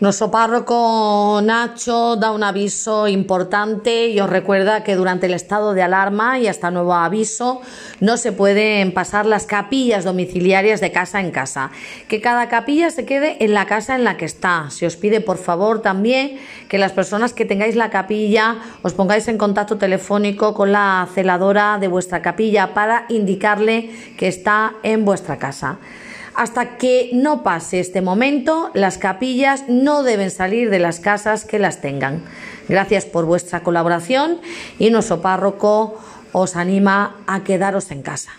Nuestro párroco Nacho da un aviso importante y os recuerda que durante el estado de alarma y hasta nuevo aviso no se pueden pasar las capillas domiciliarias de casa en casa. Que cada capilla se quede en la casa en la que está. Se os pide por favor también que las personas que tengáis la capilla os pongáis en contacto telefónico con la celadora de vuestra capilla para indicarle que está en vuestra casa. Hasta que no pase este momento, las capillas no deben salir de las casas que las tengan. Gracias por vuestra colaboración y nuestro párroco os anima a quedaros en casa.